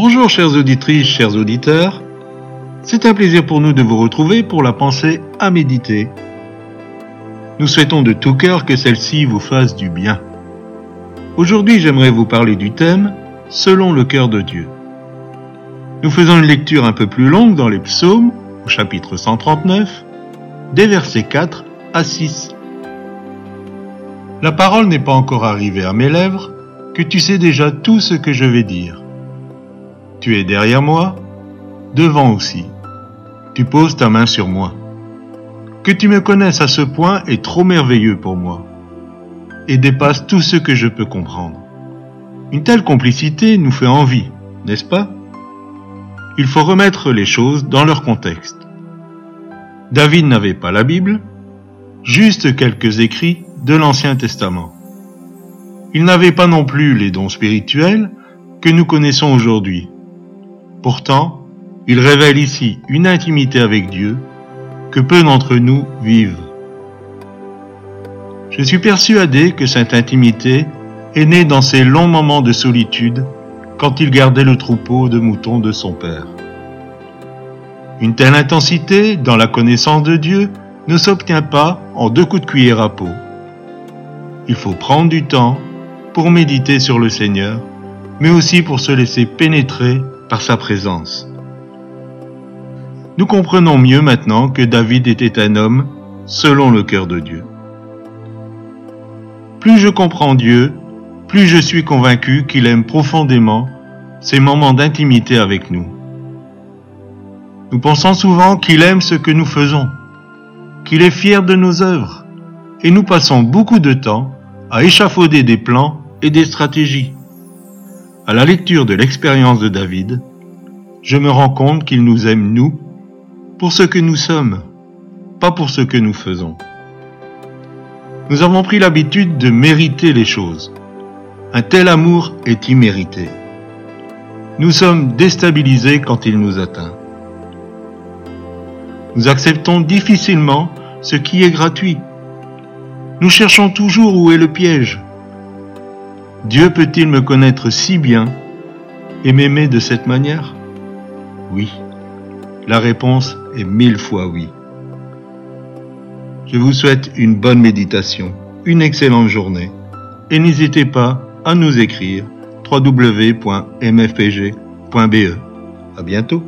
Bonjour chères auditrices, chers auditeurs. C'est un plaisir pour nous de vous retrouver pour la pensée à méditer. Nous souhaitons de tout cœur que celle-ci vous fasse du bien. Aujourd'hui j'aimerais vous parler du thème Selon le cœur de Dieu. Nous faisons une lecture un peu plus longue dans les psaumes, au chapitre 139, des versets 4 à 6. La parole n'est pas encore arrivée à mes lèvres, que tu sais déjà tout ce que je vais dire. Tu es derrière moi, devant aussi. Tu poses ta main sur moi. Que tu me connaisses à ce point est trop merveilleux pour moi et dépasse tout ce que je peux comprendre. Une telle complicité nous fait envie, n'est-ce pas? Il faut remettre les choses dans leur contexte. David n'avait pas la Bible, juste quelques écrits de l'Ancien Testament. Il n'avait pas non plus les dons spirituels que nous connaissons aujourd'hui. Pourtant, il révèle ici une intimité avec Dieu que peu d'entre nous vivent. Je suis persuadé que cette intimité est née dans ces longs moments de solitude quand il gardait le troupeau de moutons de son père. Une telle intensité dans la connaissance de Dieu ne s'obtient pas en deux coups de cuillère à peau. Il faut prendre du temps pour méditer sur le Seigneur, mais aussi pour se laisser pénétrer par sa présence. Nous comprenons mieux maintenant que David était un homme selon le cœur de Dieu. Plus je comprends Dieu, plus je suis convaincu qu'il aime profondément ces moments d'intimité avec nous. Nous pensons souvent qu'il aime ce que nous faisons, qu'il est fier de nos œuvres, et nous passons beaucoup de temps à échafauder des plans et des stratégies. À la lecture de l'expérience de David, je me rends compte qu'il nous aime, nous, pour ce que nous sommes, pas pour ce que nous faisons. Nous avons pris l'habitude de mériter les choses. Un tel amour est immérité. Nous sommes déstabilisés quand il nous atteint. Nous acceptons difficilement ce qui est gratuit nous cherchons toujours où est le piège. Dieu peut-il me connaître si bien et m'aimer de cette manière? Oui. La réponse est mille fois oui. Je vous souhaite une bonne méditation, une excellente journée et n'hésitez pas à nous écrire www.mfpg.be. À bientôt.